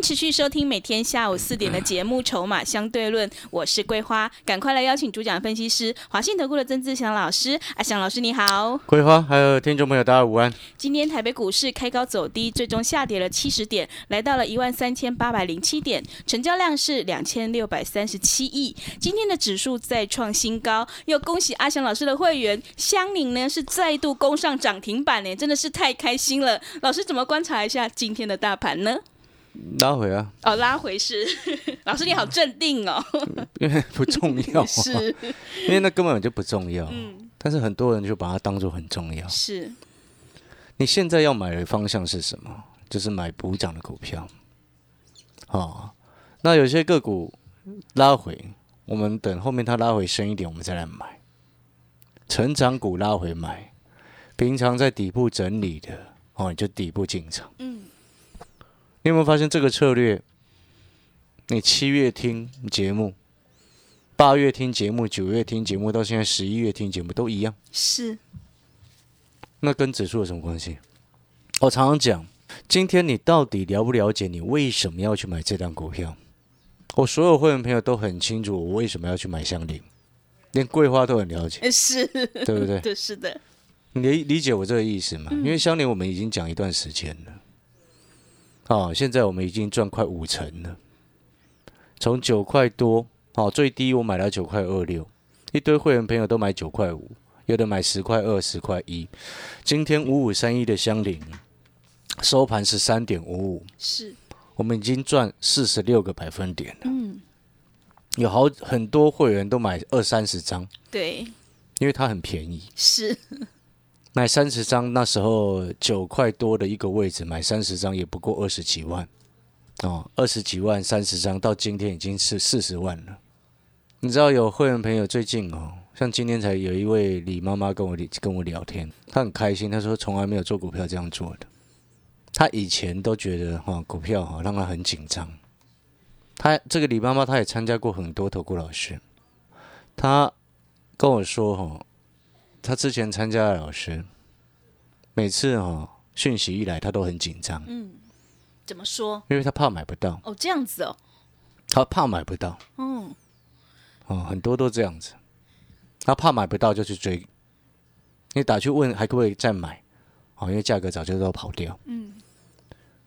持续收听每天下午四点的节目《筹码相对论》，我是桂花，赶快来邀请主讲分析师华信投顾的曾志祥老师。阿祥老师你好，桂花还有听众朋友大家午安。今天台北股市开高走低，最终下跌了七十点，来到了一万三千八百零七点，成交量是两千六百三十七亿。今天的指数再创新高，又恭喜阿祥老师的会员香菱呢是再度攻上涨停板呢，真的是太开心了。老师怎么观察一下今天的大盘呢？拉回啊！哦，拉回是 老师你好镇定哦，因为不重要，是，因为那根本就不重要。嗯，但是很多人就把它当做很重要。是，你现在要买的方向是什么？就是买补涨的股票。哦，那有些个股拉回，我们等后面它拉回深一点，我们再来买。成长股拉回买，平常在底部整理的哦，你就底部进场。嗯。你有没有发现这个策略？你七月听节目，八月听节目，九月听节目，到现在十一月听节目都一样。是。那跟指数有什么关系？我常常讲，今天你到底了不了解你为什么要去买这张股票？我所有会员朋友都很清楚，我为什么要去买香菱，连桂花都很了解。是，对不对？对，是的。你理解我这个意思吗？因为香菱我们已经讲一段时间了。哦，现在我们已经赚快五成了，从九块多，哦，最低我买了九块二六，一堆会员朋友都买九块五，有的买十块二、十块一。今天五五三一的香菱收盘是三点五五，是，我们已经赚四十六个百分点了。嗯，有好很多会员都买二三十张，对，因为它很便宜。是。买三十张，那时候九块多的一个位置，买三十张也不过二十几万，哦，二十几万三十张，到今天已经是四十万了。你知道有会员朋友最近哦，像今天才有一位李妈妈跟我跟我聊天，她很开心，她说从来没有做股票这样做的，她以前都觉得哈股票哈让她很紧张。她这个李妈妈她也参加过很多投顾老师，她跟我说哈。他之前参加的老师，每次哦讯息一来，他都很紧张。嗯，怎么说？因为他怕买不到。哦，这样子哦。他怕买不到。嗯。哦，很多都这样子。他怕买不到就去追。你打去问还可不可以再买？哦，因为价格早就都跑掉。嗯。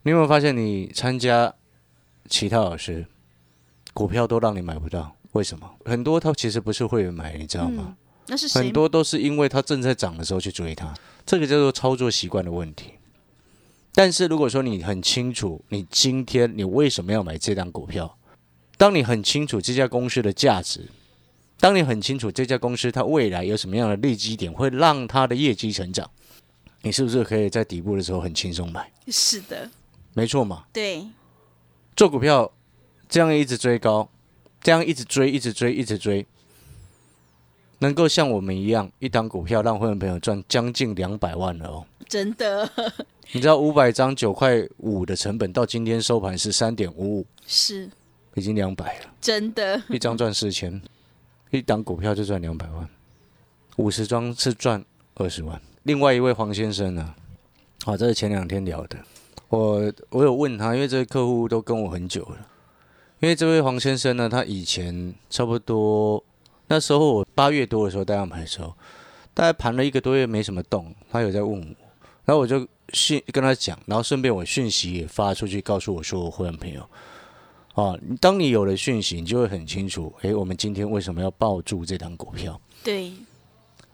你有没有发现，你参加其他老师，股票都让你买不到？为什么？很多他其实不是会员买，你知道吗？那是很多都是因为它正在涨的时候去追它，这个叫做操作习惯的问题。但是如果说你很清楚，你今天你为什么要买这张股票，当你很清楚这家公司的价值，当你很清楚这家公司它未来有什么样的利基点会让它的业绩成长，你是不是可以在底部的时候很轻松买？是的，没错嘛。对，做股票这样一直追高，这样一直追，一直追，一直追。能够像我们一样，一档股票让会员朋友赚将近两百万了哦！真的，你知道五百张九块五的成本，到今天收盘是三点五五，是已经两百了。真的，一张赚四千，一档股票就赚两百万，五十张是赚二十万。另外一位黄先生呢？好，这是前两天聊的，我我有问他，因为这位客户都跟我很久了，因为这位黄先生呢，他以前差不多。那时候我八月多的时候带他买的时候，大概盘了一个多月没什么动，他有在问我，然后我就讯跟他讲，然后顺便我讯息也发出去，告诉我说我会员朋友，啊，当你有了讯息，你就会很清楚，诶，我们今天为什么要抱住这张股票？对，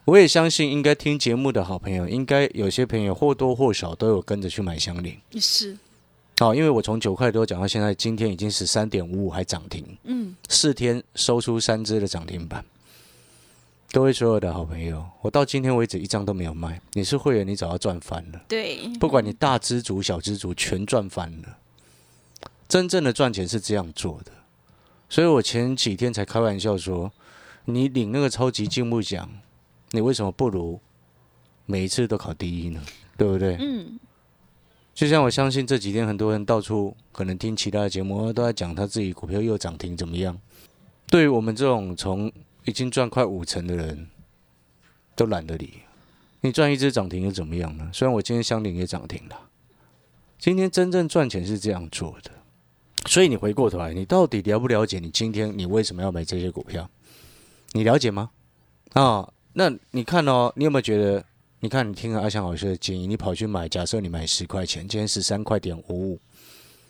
我也相信应该听节目的好朋友，应该有些朋友或多或少都有跟着去买香菱，是。好，因为我从九块多讲到现在，今天已经十三点五五，还涨停。嗯，四天收出三只的涨停板。各位所有的好朋友，我到今天为止一张都没有卖。你是会员，你早要赚翻了。对，不管你大支足、小支足，全赚翻了。真正的赚钱是这样做的。所以我前几天才开玩笑说，你领那个超级进步奖，你为什么不如每一次都考第一呢？对不对？嗯，就像我相信这几天很多人到处可能听其他的节目，都在讲他自己股票又涨停怎么样。对于我们这种从已经赚快五成的人，都懒得理。你赚一只涨停又怎么样呢？虽然我今天相邻也涨停了，今天真正赚钱是这样做的。所以你回过头来，你到底了不了解你今天你为什么要买这些股票？你了解吗？啊，那你看哦，你有没有觉得？你看，你听了阿翔老师的建议，你跑去买，假设你买十块钱，今天十三块点五五，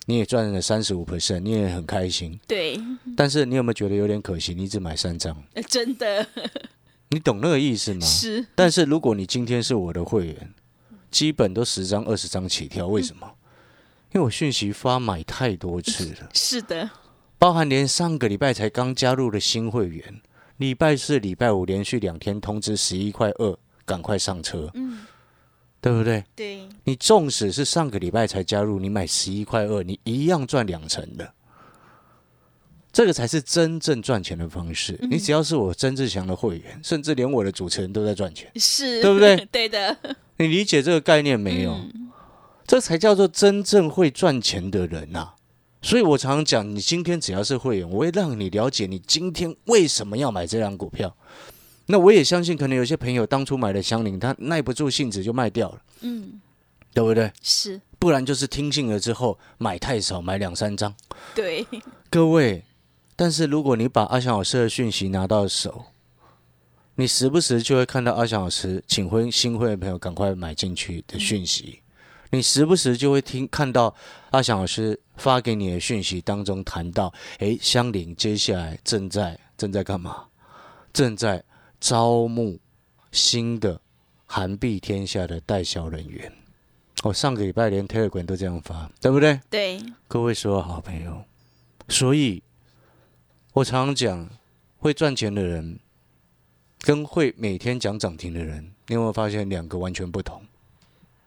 你也赚了三十五 percent，你也很开心。对，但是你有没有觉得有点可惜？你只买三张，呃真的你懂那个意思吗？是，但是如果你今天是我的会员，基本都十张、二十张起跳，为什么？因为我讯息发买太多次了，是的，包含连上个礼拜才刚加入的新会员，礼拜四、礼拜五连续两天通知十一块二，赶快上车，嗯，对不对？对，你纵使是上个礼拜才加入，你买十一块二，你一样赚两成的。这个才是真正赚钱的方式。你只要是我曾志祥的会员，甚至连我的主持人都在赚钱，是，对不对？对的，你理解这个概念没有？嗯这才叫做真正会赚钱的人呐、所以我常常讲，你今天只要是会员，我会让你了解你今天为什么要买这张股票。那我也相信，可能有些朋友当初买的香菱，他耐不住性子就卖掉了，嗯，对不对？是，不然就是听信了之后买太少，买两三张。对，各位，但是如果你把阿翔老师的讯息拿到手，你时不时就会看到阿翔老师请婚新会的朋友赶快买进去的讯息，你时不时就会听看到阿翔老师发给你的讯息当中谈到，诶，香菱接下来正在正在干嘛？正在招募新的韩币天下的代销人员。我、上个礼拜连 Telegram 都这样发，对不对？对，各位所有好朋友，所以我常常讲，会赚钱的人跟会每天讲涨停的人，你有没有发现两个完全不同？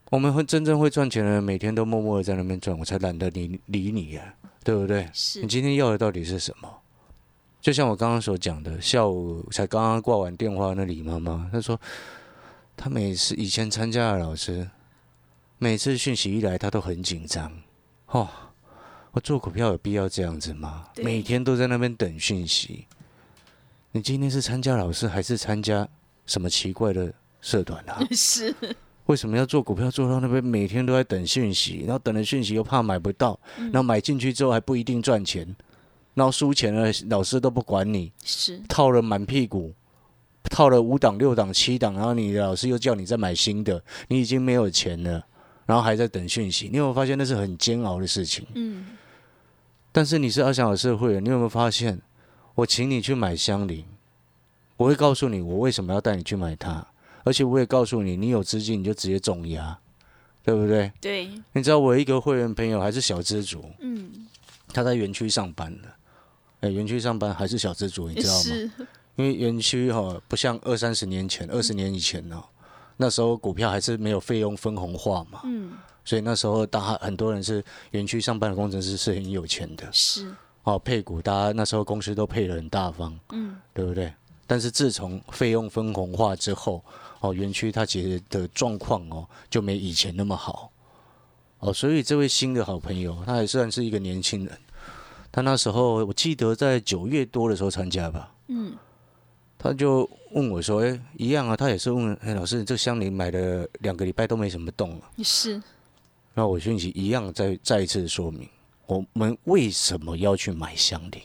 我们会真正会赚钱的人，每天都默默的在那边赚，我才懒得理理你呀、对不对？是你，今天要的到底是什么？就像我刚刚所讲的，下午才刚刚挂完电话，那李妈妈她说，她每次以前参加的老师，每次讯息一来，她都很紧张。哦，我做股票有必要这样子吗？每天都在那边等讯息。你今天是参加老师，还是参加什么奇怪的社团啊？是，为什么要做股票做到那边每天都在等讯息，然后等了讯息又怕买不到，然后买进去之后还不一定赚钱，然后输钱了老师都不管你，是，套了满屁股，套了五档六档七档，然后你的老师又叫你再买新的，你已经没有钱了，然后还在等讯息，你有没有发现那是很煎熬的事情？嗯，但是你是阿翔老师的会员，你有没有发现，我请你去买香菱，我会告诉你我为什么要带你去买它，而且我也告诉你，你有资金你就直接重压，对不对？对，你知道我有一个会员朋友还是小资族，嗯，他在园区上班的，哎，园区上班还是小资族，你知道吗？因为园区哈、不像二三十年前、二十年以前呢、那时候股票还是没有费用分红化嘛，嗯，所以那时候大家很多人是园区上班的工程师是很有钱的是，哦，配股大家那时候公司都配得很大方，嗯，对不对？但是自从费用分红化之后，哦，园区它其实的状况哦就没以前那么好，哦，所以这位新的好朋友，他还算是一个年轻人，他那时候我记得在九月多的时候参加吧，嗯，他就问我说：“哎，一样啊，他也是问，哎，老师，这香菱买了两个礼拜都没什么动啊。是，”那我讯息一样再再一次说明，我们为什么要去买香菱。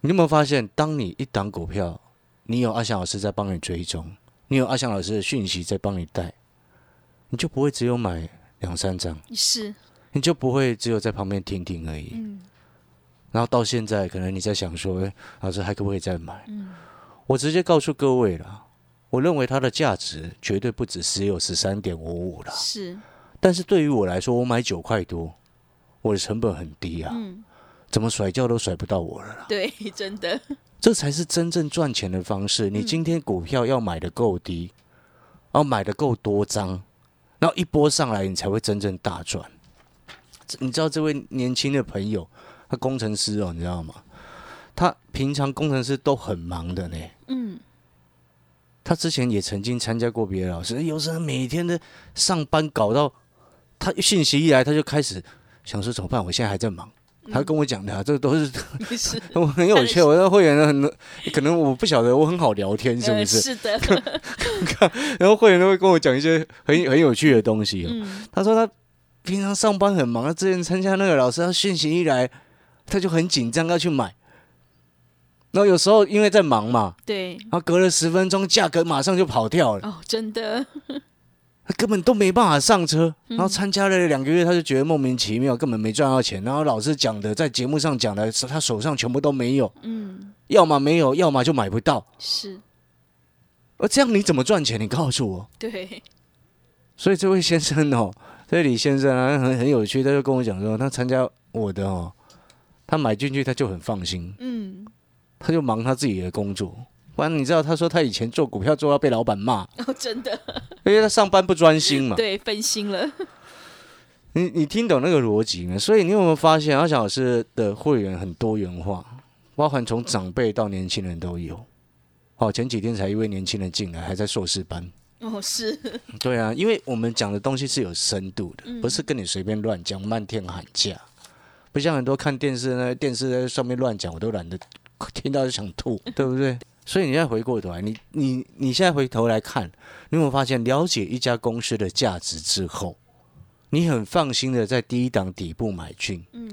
你有没有发现，当你一档股票，你有阿翔老师在帮你追踪，你有阿翔老师的讯息在帮你带，你就不会只有买两三张，是，你就不会只有在旁边听听而已。嗯，然后到现在，可能你在想说，哎，老师还可不可以再买？嗯，我直接告诉各位了，我认为它的价值绝对不止只有十三点五五了。是，但是对于我来说，我买九块多，我的成本很低啊，嗯，怎么甩掉都甩不到我了啦。对，真的，这才是真正赚钱的方式。你今天股票要买的够低，然后买的够多张，然后一波上来，你才会真正大赚。你知道这位年轻的朋友，他工程师哦，你知道吗？他平常工程师都很忙的呢。嗯，他之前也曾经参加过别的老师，有时候每天的上班搞到他信息一来，他就开始想说怎么办？我现在还在忙。他跟我讲的、啊，这个都是是 我很有趣。我的会员呢，很可能我不晓得我很好聊天，是不呃是？是的，然后会员都会跟我讲一些很很有趣的东西、哦。嗯，他说他平常上班很忙，他之前参加那个老师，他讯息一来，他就很紧张要去买。然后有时候因为在忙嘛，对，然后隔了十分钟，价格马上就跑掉了，哦，真的，他根本都没办法上车。然后参加了两个月，他就觉得莫名其妙，根本没赚到钱。然后老师讲的，在节目上讲的，他手上全部都没有，嗯，要么没有，要么就买不到。是而这样你怎么赚钱？你告诉我。对，所以这位先生哦，这位李先生啊，很很有趣，他就跟我讲说，他参加我的哦，他买进去他就很放心，嗯，他就忙他自己的工作。不然你知道，他说他以前做股票做到被老板骂，哦，真的，因为他上班不专心嘛。对，分心了，你你听懂那个逻辑吗？所以你有没有发现，阿翔老师的会员很多元化，包含从长辈到年轻人都有。哦，前几天才一位年轻人进来，还在硕士班。哦，是，对啊，因为我们讲的东西是有深度的，嗯不是跟你随便乱讲、漫天喊价，不像很多看电视呢，电视在上面乱讲，我都懒得听到就想吐，对不对？所以你现在回过头来，你你你现在回头来看，你有没有发现，了解一家公司的价值之后，你很放心的在第一档底部买进，嗯，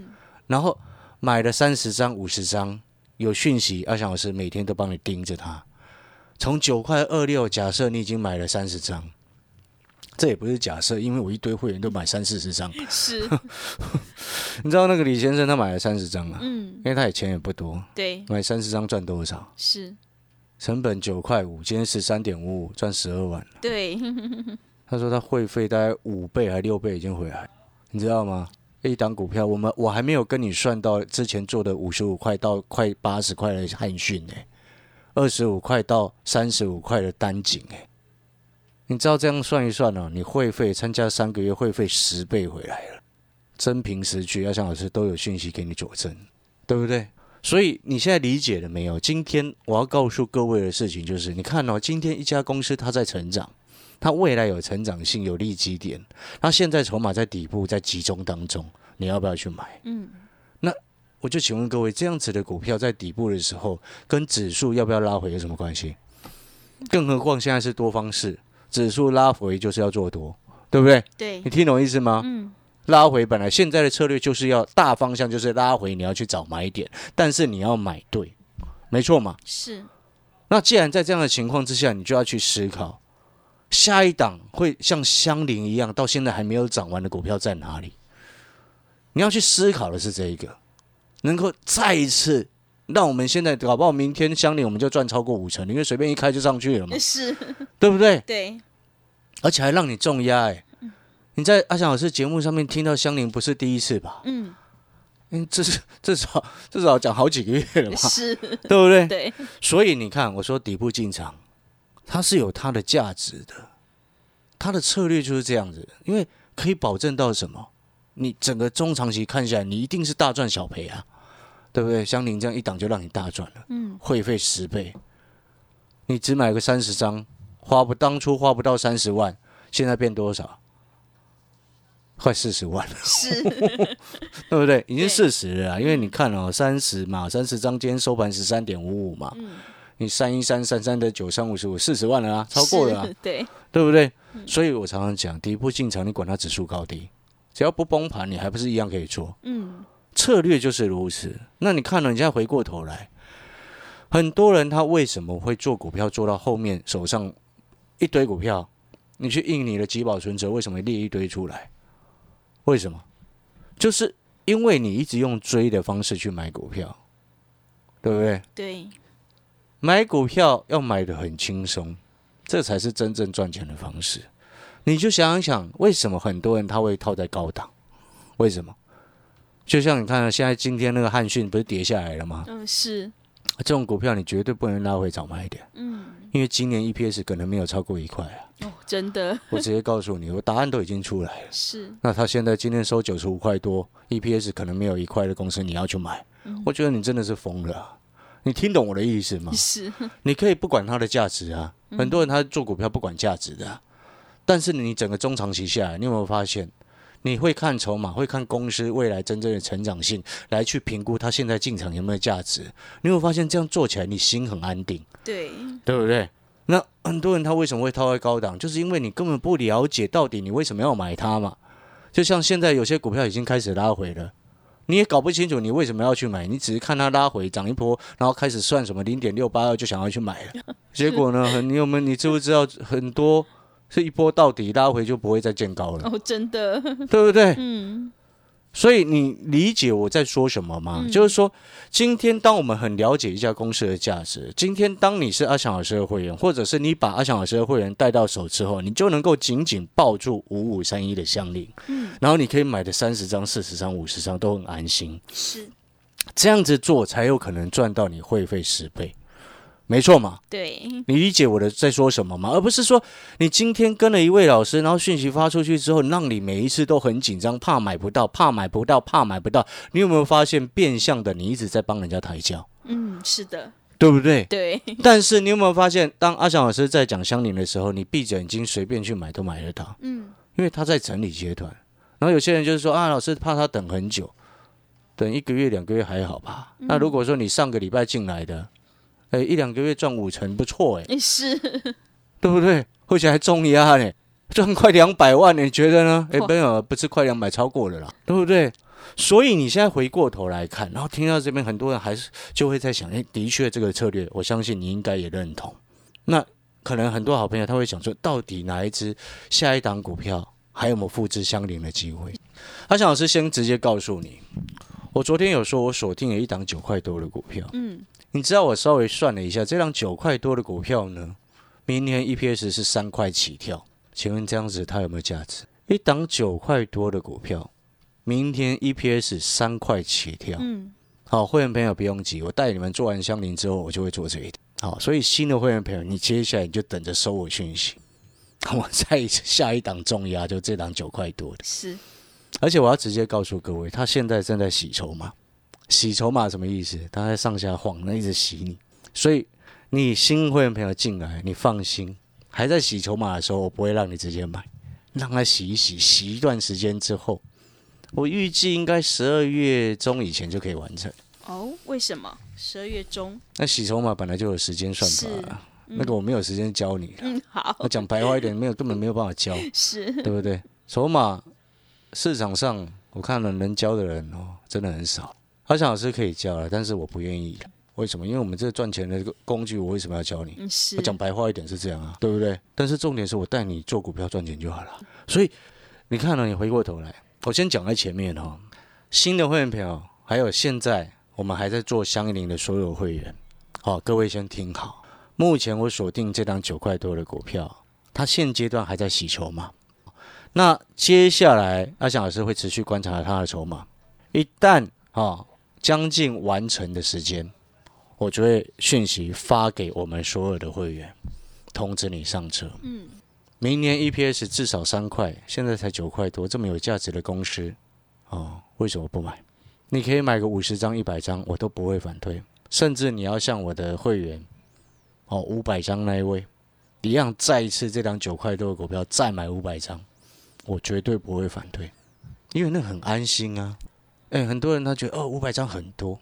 然后买了三十张、五十张，有讯息，阿翔老师每天都帮你盯着它。从九块二六，假设你已经买了三十张，这也不是假设，因为我一堆会员都买三四十张。是，你知道那个李先生他买了三十张啊，嗯，因为他也钱也不多，对，买三十张赚多少？是，成本九块五，今天十三点五五，赚十二万。对，他说他会费大概五倍还六倍已经回来，你知道吗？一档股票，我们我还没有跟你算到之前做的五十五块到快八十块的汉讯呢、二十五块到三十五块的单井哎、你知道这样算一算哦，你会费参加三个月会费十倍回来了，真凭实据，要向老师都有讯息给你佐证，对不对？所以你现在理解了没有？今天我要告诉各位的事情就是，你看哦，今天一家公司它在成长，它未来有成长性、有利基点，它现在筹码在底部，在集中当中，你要不要去买？嗯，我就请问各位，这样子的股票在底部的时候，跟指数要不要拉回有什么关系？更何况现在是多方式，指数拉回就是要做多，对不对？对你，听懂意思吗？嗯，拉回本来现在的策略就是要大方向就是拉回，你要去找买点，但是你要买对，没错嘛。是，那既然在这样的情况之下，你就要去思考，下一档会像香菱一样，到现在还没有涨完的股票在哪里？你要去思考的是这一个，能够再一次让我们现在搞不好明天相邻我们就赚超过五成，因为随便一开就上去了嘛，是，对不对？对，而且还让你重压哎、你在阿翔老师节目上面听到香菱不是第一次吧？嗯，嗯，这是至少至少讲好几个月了吧，是，对不对？对，所以你看，我说底部进场，它是有它的价值的，它的策略就是这样子，因为可以保证到什么？你整个中长期看下来，你一定是大赚小赔啊，对不对？像您这样一档就让你大赚了，嗯，会费十倍，你只买个三十张，花不当初花不到三十万，现在变多少？快四十万了，是，对不对？已经四十了啊，因为你看哦，三十嘛，三十张今天收盘十三点五五嘛，嗯，你三一三三三的九三五十五四十万了啊，超过了、啊，，对，对不对？所以我常常讲，底部进场，你管它指数高低，只要不崩盘，你还不是一样可以做。嗯，策略就是如此。那你看了，你现在回过头来，很多人他为什么会做股票做到后面手上一堆股票，你去印你的集保存折，为什么列一堆出来？为什么？就是因为你一直用追的方式去买股票，对不对？对，买股票要买的很轻松，这才是真正赚钱的方式。你就想一想，为什么很多人他会套在高档？为什么？就像你看，现在今天那个汉讯不是跌下来了吗？嗯，是，这种股票你绝对不能拉回早买点，嗯，因为今年 EPS 可能没有超过一块啊。哦，真的。我直接告诉你，我答案都已经出来了。是。那他现在今天收九十五块多，EPS 可能没有一块的公司，你要去买，我觉得你真的是疯了啊、你听懂我的意思吗？是，你可以不管它的价值啊，很多人他做股票不管价值的啊、但是你整个中长期下来，你有没有发现，你会看筹码，会看公司未来真正的成长性，来去评估它现在进场有没有价值？你有发现这样做起来你心很安定，对，对不对？那很多人他为什么会套在高档，就是因为你根本不了解到底你为什么要买它嘛。就像现在有些股票已经开始拉回了。你也搞不清楚你为什么要去买，你只是看它拉回涨一波，然后开始算什么零点六八二就想要去买了，结果呢，很你有没有你知不知道很多是一波到底拉回就不会再见高了，哦，真的，对不对？嗯，所以你理解我在说什么吗？就是说，今天当我们很了解一家公司的价值，今天当你是阿翔老师的会员，或者是你把阿翔老师的会员带到手之后，你就能够紧紧抱住五五三一的项链，嗯，然后你可以买的三十张、四十张、五十张都很安心，是。这样子做才有可能赚到你会费十倍，没错嘛？对，你理解我的在说什么吗？而不是说你今天跟了一位老师，然后讯息发出去之后，让你每一次都很紧张，怕买不到，怕买不到，怕买不到。你有没有发现变相的你一直在帮人家抬轿，嗯，是的，对不对？对，但是你有没有发现，当阿翔老师在讲相邻的时候，你闭着眼睛随便去买都买得到，嗯，因为他在整理阶段。然后有些人就是说啊，老师怕他等很久，等一个月两个月还好吧？那如果说你上个礼拜进来的，哎，一两个月赚五成，不错哎。诶 是，对不对？而且还重压呢，赚快两百万，你觉得呢？哎，哇没有，不是快两百，超过了啦，对不对？所以你现在回过头来看，然后听到这边，很多人还是就会在想，哎，的确这个策略，我相信你应该也认同。那可能很多好朋友他会想说，到底哪一只下一档股票还有没有复制相邻的机会？阿翔老师先直接告诉你，我昨天有说我锁定了一档九块多的股票，嗯，你知道我稍微算了一下，这档九块多的股票呢，明年 EPS 是三块起跳，请问这样子它有没有价值？一档九块多的股票，明天 EPS 三块起跳。嗯，好，会员朋友不用急，我带你们做完相邻之后，我就会做这一点。好，所以新的会员朋友，你接下来你就等着收我讯息，我再下一档重压，就这档九块多的。是，而且我要直接告诉各位，他现在正在洗筹码。洗筹码什么意思？他在上下晃，那一直洗你。所以你新会员朋友进来，你放心，还在洗筹码的时候，我不会让你直接买，让他洗一洗，洗一段时间之后，我预计应该十二月中以前就可以完成。哦，为什么？十二月中，那洗筹码本来就有时间算法啊，那个我没有时间教你了。嗯，好我，讲白话一点，没有根本没有办法教。是，对不对？筹码市场上我看了能教的人哦，真的很少。阿翔老师可以教了，但是我不愿意。为什么？因为我们这赚钱的工具，我为什么要教你？我，讲白话一点是这样啊，对不对？但是重点是我带你做股票赚钱就好了。所以你看了，你回过头来，我先讲在前面哦。新的会员朋友，还有现在我们还在做相邻的所有会员，好、各位先听好。目前我锁定这张九块多的股票，它现阶段还在洗筹码。那接下来阿翔老师会持续观察它的筹码，一旦啊将近完成的时间，我就会讯息发给我们所有的会员，通知你上车。嗯，明年 EPS 至少三块，现在才九块多，这么有价值的公司，哦，为什么不买？你可以买个五十张、一百张，我都不会反对。甚至你要像我的会员，哦，五百张那一位，一样再一次这张九块多的股票再买五百张，我绝对不会反对，因为那很安心啊。哎，很多人他觉得哦，五百张很多，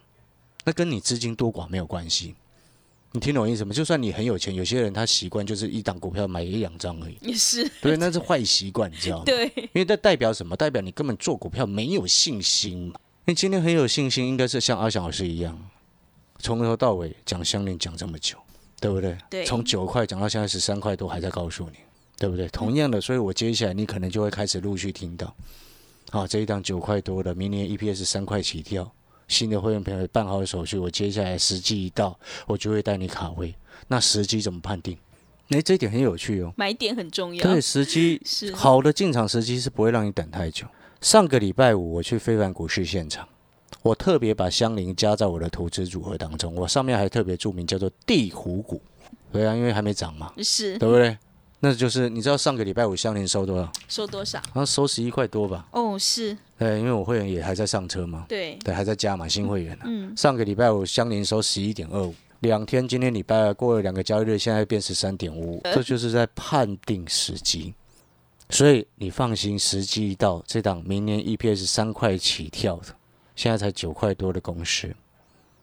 那跟你资金多寡没有关系。你听懂我意思吗？就算你很有钱，有些人他习惯就是一档股票买一两张而已，也是，对，那是坏习惯，你知道吗？对，因为这代表什么？代表你根本做股票没有信心嘛。你今天很有信心，应该是像阿翔老师一样，从头到尾讲相邻讲这么久，对不对？对从九块讲到现在十三块多，还在告诉你，对不对？同样的，所以我接下来你可能就会开始陆续听到，好，这一档九块多的，明年 EPS 三块起跳，新的会员朋友办好手续，我接下来时机一到，我就会带你卡位。那时机怎么判定？哎，这一点很有趣哦。买点很重要，对，时机是，好的进场时机是不会让你等太久。上个礼拜五我去非凡股市现场，我特别把香菱加在我的投资组合当中，我上面还特别注明叫做地虎股。对啊，因为还没涨嘛，是对不对？那就是你知道上个礼拜五香菱收多少？收多少？好像收十一块多吧？哦，是对，因为我会员也还在上车嘛，对，对，还在加嘛，新会员啊。嗯，上个礼拜五相邻收十一点二五，两天，今天礼拜二过了两个交易日，现在变十三点五五，呃这就是在判定时机。所以你放心，时机一到，这档明年 EPS 三块起跳的，现在才九块多的公司，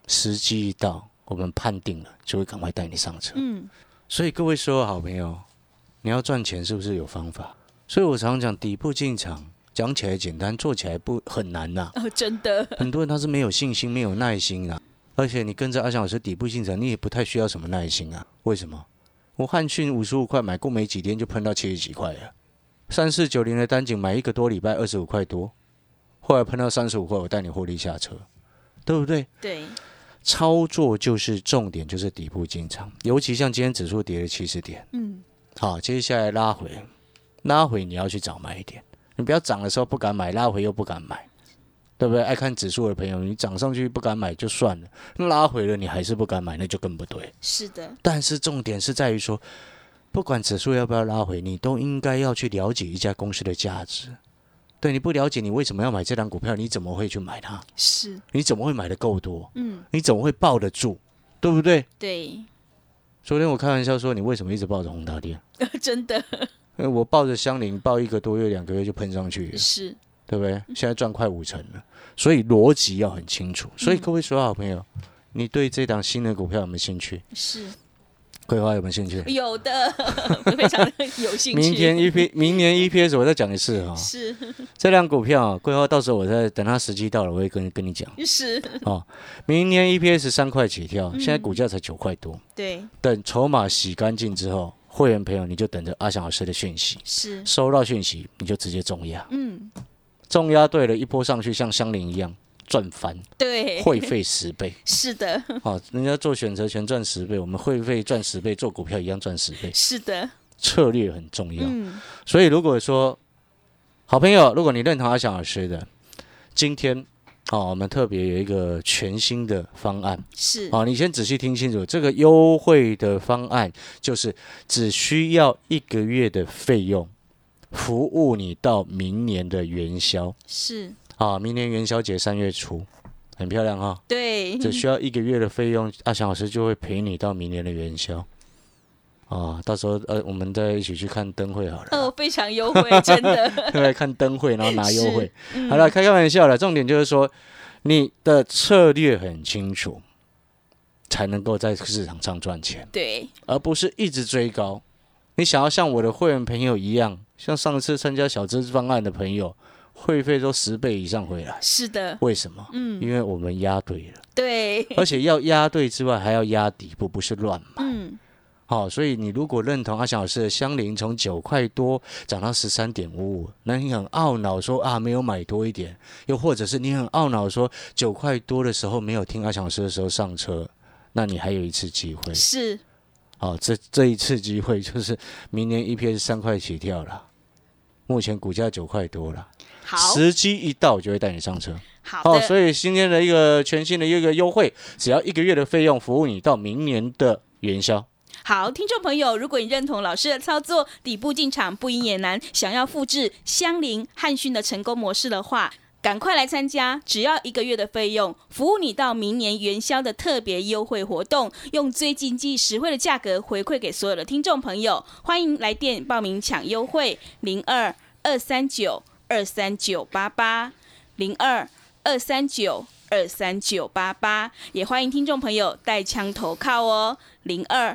时机一到，我们判定了，就会赶快带你上车。嗯，所以各位所有好朋友，你要赚钱是不是有方法？所以我常常讲，底部进场，讲起来简单，做起来不很难呐、哦，真的，很多人他是没有信心、没有耐心啊。而且你跟着阿翔老师底部进场，你也不太需要什么耐心啊。为什么？我汉讯五十五块买过没几天就喷到七十几块了，三四九零的单井买一个多礼拜二十五块多，后来喷到三十五块，我带你获利下车，对不对？对，操作就是重点，就是底部进场，尤其像今天指数跌了七十点，嗯，好，接下来拉回，拉回你要去找买点，你不要涨的时候不敢买，拉回又不敢买，对不对？爱看指数的朋友，你涨上去不敢买就算了，拉回了你还是不敢买，那就更不对。是的，但是重点是在于说，不管指数要不要拉回，你都应该要去了解一家公司的价值。对，你不了解，你为什么要买这张股票？你怎么会去买它？是，你怎么会买的够多？嗯，你怎么会抱得住？对不对？对，昨天我开玩笑说，你为什么一直抱着宏达电？真的因为我抱着香菱抱一个多月、两个月就喷上去了，是，对不对？现在赚快五成了，所以逻辑要很清楚。所以嗯各位所有好朋友，你对这档新的股票有没有兴趣？是桂花有没有兴趣？有的，非常的有兴趣。明天 EP 明年 EPS 我再讲一次哈、是这辆股票啊，桂花到时候我再等它时机到了，我会跟跟你讲是，哦。明年 EPS 三块起跳，嗯现在股价才九块多，对，等筹码洗干净之后，会员朋友你就等着阿翔老师的讯息，是，收到讯息你就直接重压，嗯，重压对了，一波上去像香菱一样赚翻，对，会费十倍。是的，哦，人家做选择权赚十倍，我们会费赚十倍，做股票一样赚十倍，是的，策略很重要。嗯，所以如果说好朋友，如果你认同阿翔老师的，今天哦，我们特别有一个全新的方案。是，哦、你先仔细听清楚，这个优惠的方案就是只需要一个月的费用，服务你到明年的元宵。是，啊，明年元宵节三月初，很漂亮哈、对，只需要一个月的费用，阿翔老师就会陪你到明年的元宵。啊，到时候呃，我们再一起去看灯会好了，哦，非常优惠，真的，对来看灯会，然后拿优惠。嗯。好了，开开玩笑了，重点就是说，你的策略很清楚，才能够在市场上赚钱，对，而不是一直追高。你想要像我的会员朋友一样，像上次参加小资方案的朋友，会费都十倍以上回来，是的，为什么？嗯，因为我们压对了，对，而且要压对之外，还要压底部，不是乱买。嗯，好、所以你如果认同阿翔老师的香菱从九块多涨到十三点五五，那你很懊恼说啊没有买多一点，又或者是你很懊恼说九块多的时候没有听阿翔老师的时候上车，那你还有一次机会。是，好、这这一次机会就是明年 EPS 三块起跳了，目前股价九块多了，好，时机一到我就会带你上车。好好、所，以今天的一个全新的一个优惠，只要一个月的费用，服务你到明年的元宵。好，听众朋友，如果你认同老师的操作，底部进场不赢也难，想要复制香菱汉讯的成功模式的话。赶快来参加，只要一个月的费用，服务你到明年元宵的特别优惠活动，用最经济实惠的价格回馈给所有的听众朋友。欢迎来电报名抢优惠，零二二三九二三九八八零二二三九二三九八八，也欢迎听众朋友带枪投靠哦，零二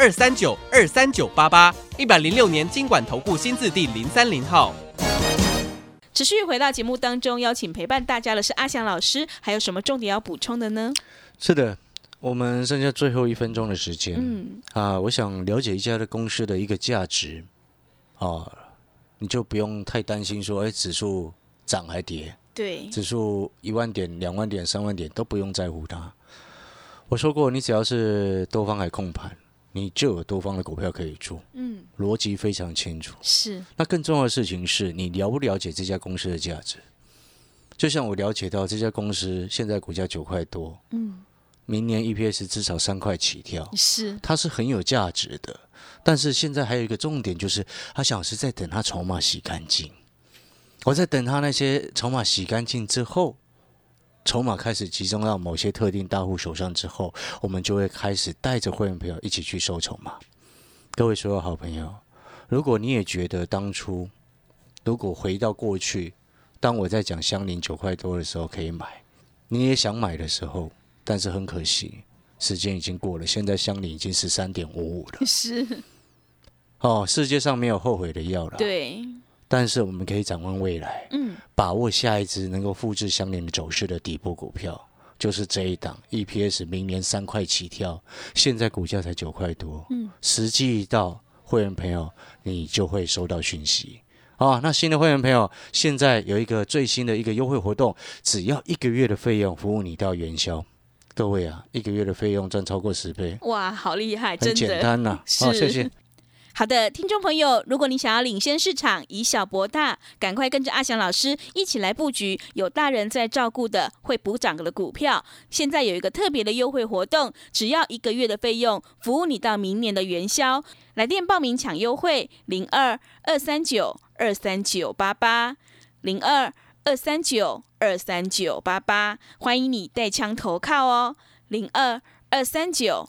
二三九二三九八八，一百零六年经管投顾新字第零三零号。持续回到节目当中，邀请陪伴大家的是阿翔老师，还有什么重点要补充的呢？是的，我们剩下最后一分钟的时间，嗯，啊，我想了解一家的公司的一个价值，啊，你就不用太担心说，哎，指数涨还跌，对，指数一万点、两万点、三万点都不用在乎它。我说过，你只要是多方还控盘，你就有多方的股票可以做，嗯，逻辑非常清楚。是，那更重要的事情是你了不了解这家公司的价值？就像我了解到这家公司现在股价九块多，嗯，明年 EPS 至少三块起跳，是，它是很有价值的。但是现在还有一个重点，就是他想是在等他筹码洗干净。我在等他那些筹码洗干净之后，筹码开始集中到某些特定大户手上之后，我们就会开始带着会员朋友一起去收筹码。各位所有好朋友，如果你也觉得当初如果回到过去，当我在讲香菱九块多的时候可以买，你也想买的时候，但是很可惜，时间已经过了，现在香菱已经十三点五五了。是，哦，世界上没有后悔的药了。，对，但是我们可以展望未来，嗯，把握下一只能够复制相连的走势的底部股票，就是这一档 EPS 明年三块起跳，现在股价才九块多，嗯，实际一到会员朋友，你就会收到讯息。哦，那新的会员朋友，现在有一个最新的一个优惠活动，只要一个月的费用，服务你到元宵。各位啊，一个月的费用赚超过十倍，哇，好厉害，很真的。简单呐、好、是谢谢。好的，听众朋友，如果你想要领先市场，以小博大，赶快跟着阿翔老师一起来布局有大人在照顾的会补涨的股票。现在有一个特别的优惠活动，只要一个月的费用，服务你到明年的元宵。来电报名抢优惠，零二二三九二三九八八，零二二三九二三九八八，欢迎你带枪投靠哦，零二二三九